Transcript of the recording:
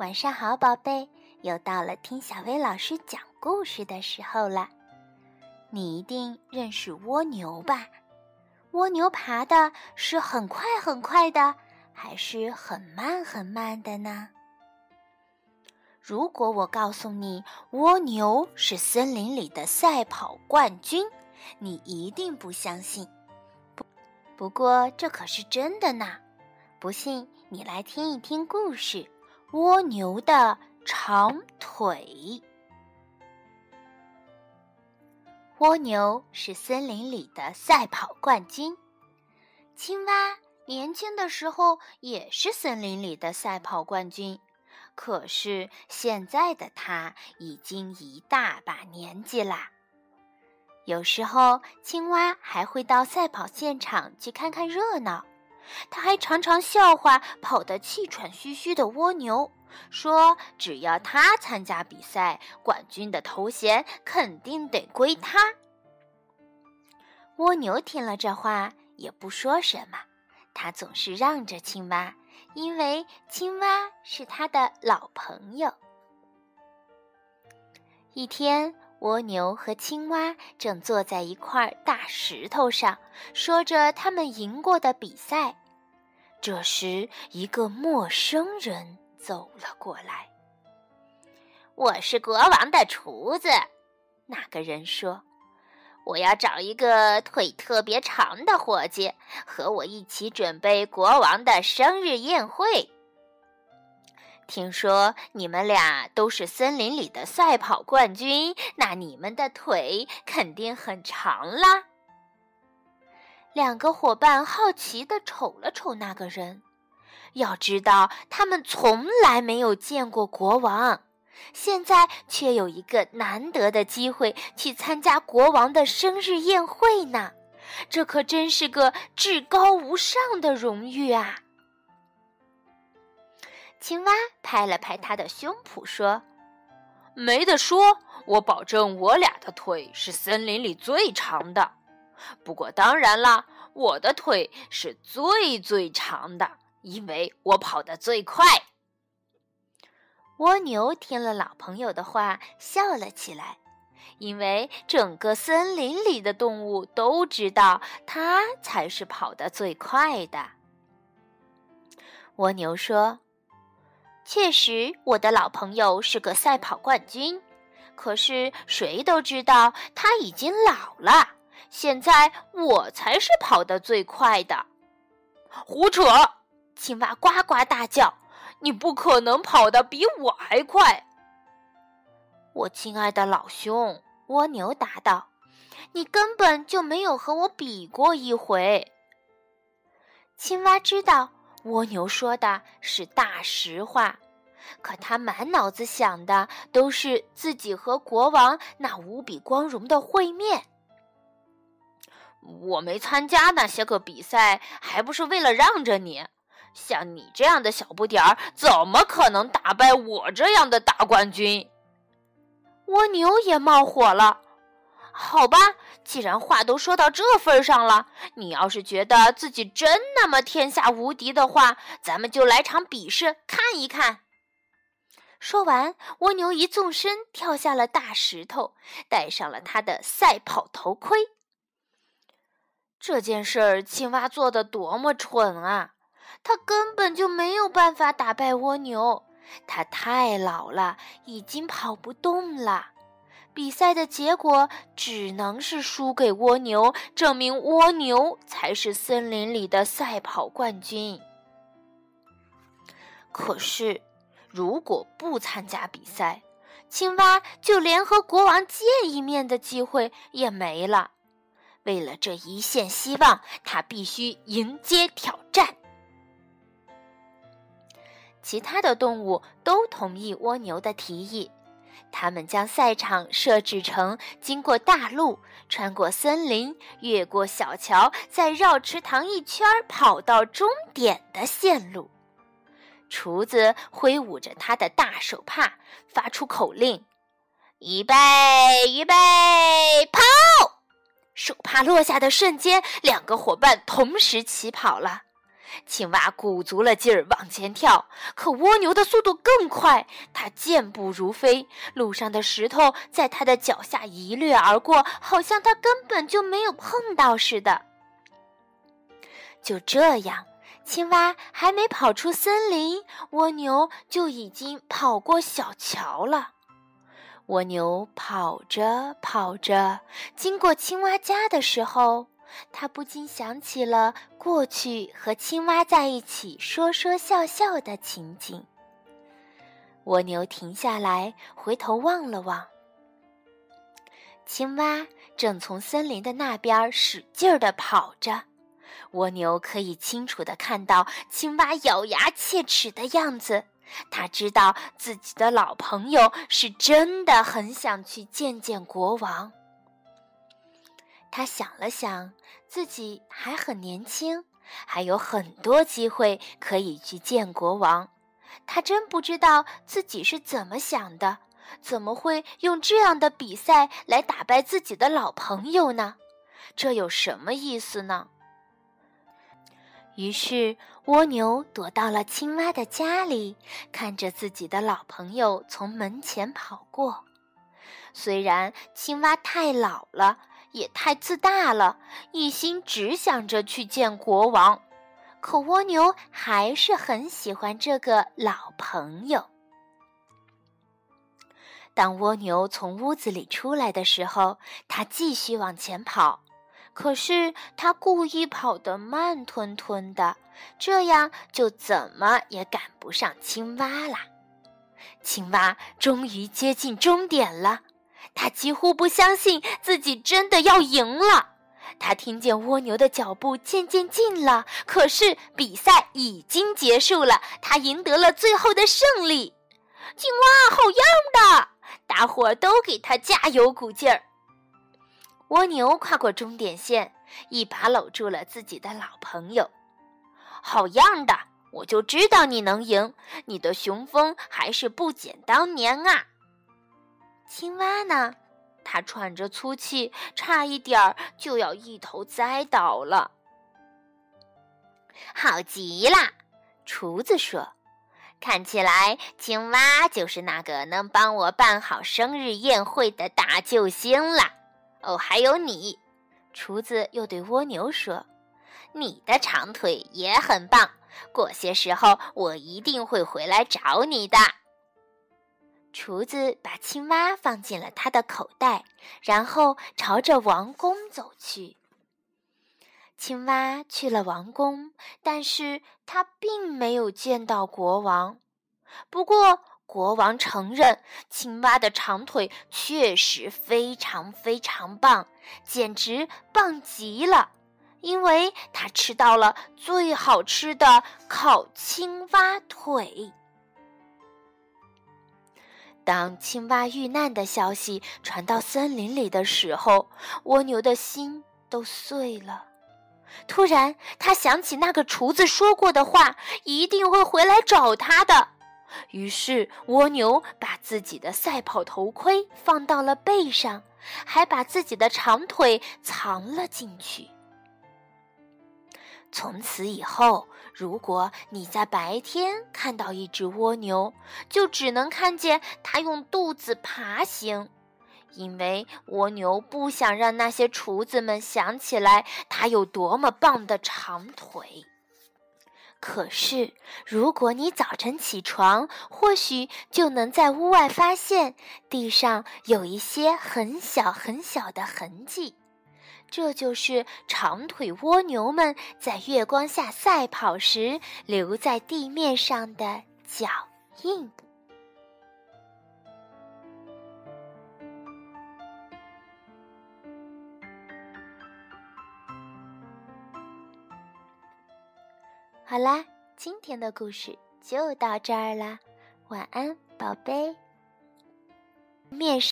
晚上好，宝贝，又到了听小薇老师讲故事的时候了。你一定认识蜗牛吧？蜗牛爬的是很快很快的，还是很慢很慢的呢？如果我告诉你蜗牛是森林里的赛跑冠军，你一定不相信。不，不过这可是真的呢。不信，你来听一听故事：蜗牛的长腿。蜗牛是森林里的赛跑冠军，青蛙年轻的时候也是森林里的赛跑冠军，可是现在的它已经一大把年纪啦。有时候，青蛙还会到赛跑现场去看看热闹。他还常常笑话跑得气喘吁吁的蜗牛，说：“只要他参加比赛，冠军的头衔肯定得归他。”蜗牛听了这话也不说什么，他总是让着青蛙，因为青蛙是他的老朋友。一天。蜗牛和青蛙正坐在一块大石头上，说着他们赢过的比赛。这时，一个陌生人走了过来。“我是国王的厨子。”那个人说，“我要找一个腿特别长的伙计，和我一起准备国王的生日宴会。”听说你们俩都是森林里的赛跑冠军，那你们的腿肯定很长啦。两个伙伴好奇地瞅了瞅那个人，要知道他们从来没有见过国王，现在却有一个难得的机会去参加国王的生日宴会呢，这可真是个至高无上的荣誉啊！青蛙拍了拍他的胸脯，说：“没得说，我保证我俩的腿是森林里最长的。不过当然啦，我的腿是最最长的，因为我跑得最快。”蜗牛听了老朋友的话，笑了起来，因为整个森林里的动物都知道它才是跑得最快的。蜗牛说。确实，我的老朋友是个赛跑冠军，可是谁都知道他已经老了。现在我才是跑得最快的。胡扯！青蛙呱呱大叫：“你不可能跑得比我还快！”我亲爱的老兄，蜗牛答道：“你根本就没有和我比过一回。”青蛙知道。蜗牛说的是大实话，可他满脑子想的都是自己和国王那无比光荣的会面。我没参加那些个比赛，还不是为了让着你？像你这样的小不点儿，怎么可能打败我这样的大冠军？蜗牛也冒火了。好吧，既然话都说到这份上了，你要是觉得自己真那么天下无敌的话，咱们就来场比试看一看。说完，蜗牛一纵身跳下了大石头，戴上了他的赛跑头盔。这件事儿，青蛙做的多么蠢啊！他根本就没有办法打败蜗牛，他太老了，已经跑不动了。比赛的结果只能是输给蜗牛，证明蜗牛才是森林里的赛跑冠军。可是，如果不参加比赛，青蛙就连和国王见一面的机会也没了。为了这一线希望，他必须迎接挑战。其他的动物都同意蜗牛的提议。他们将赛场设置成经过大路、穿过森林、越过小桥，再绕池塘一圈跑到终点的线路。厨子挥舞着他的大手帕，发出口令：“预备，预备，跑！”手帕落下的瞬间，两个伙伴同时起跑了。青蛙鼓足了劲儿往前跳，可蜗牛的速度更快，它健步如飞，路上的石头在它的脚下一掠而过，好像它根本就没有碰到似的。就这样，青蛙还没跑出森林，蜗牛就已经跑过小桥了。蜗牛跑着跑着，经过青蛙家的时候，它不禁想起了过去和青蛙在一起说说笑笑的情景。蜗牛停下来，回头望了望，青蛙正从森林的那边使劲儿地跑着。蜗牛可以清楚地看到青蛙咬牙切齿的样子，他知道自己的老朋友是真的很想去见见国王。他想了想，自己还很年轻，还有很多机会可以去见国王。他真不知道自己是怎么想的，怎么会用这样的比赛来打败自己的老朋友呢？这有什么意思呢？于是，蜗牛躲到了青蛙的家里，看着自己的老朋友从门前跑过。虽然青蛙太老了，也太自大了，一心只想着去见国王，可蜗牛还是很喜欢这个老朋友。当蜗牛从屋子里出来的时候，它继续往前跑。可是他故意跑得慢吞吞的，这样就怎么也赶不上青蛙啦。青蛙终于接近终点了，他几乎不相信自己真的要赢了。他听见蜗牛的脚步渐渐近了，可是比赛已经结束了，他赢得了最后的胜利。青蛙好样的！大伙儿都给他加油鼓劲儿。蜗牛跨过终点线，一把搂住了自己的老朋友。好样的！我就知道你能赢，你的雄风还是不减当年啊。青蛙呢？它喘着粗气，差一点儿就要一头栽倒了。好极了，厨子说：“看起来青蛙就是那个能帮我办好生日宴会的大救星了。”哦，还有你，厨子又对蜗牛说：“你的长腿也很棒，过些时候我一定会回来找你的。”厨子把青蛙放进了他的口袋，然后朝着王宫走去。青蛙去了王宫，但是他并没有见到国王。不过，国王承认，青蛙的长腿确实非常非常棒，简直棒极了，因为他吃到了最好吃的烤青蛙腿。当青蛙遇难的消息传到森林里的时候，蜗牛的心都碎了。突然，他想起那个厨子说过的话，一定会回来找他的。于是，蜗牛把自己的赛跑头盔放到了背上，还把自己的长腿藏了进去。从此以后，如果你在白天看到一只蜗牛，就只能看见它用肚子爬行，因为蜗牛不想让那些厨子们想起来它有多么棒的长腿。可是，如果你早晨起床，或许就能在屋外发现地上有一些很小很小的痕迹，这就是长腿蜗牛们在月光下赛跑时留在地面上的脚印。好啦，今天的故事就到这儿啦，晚安，宝贝。面试。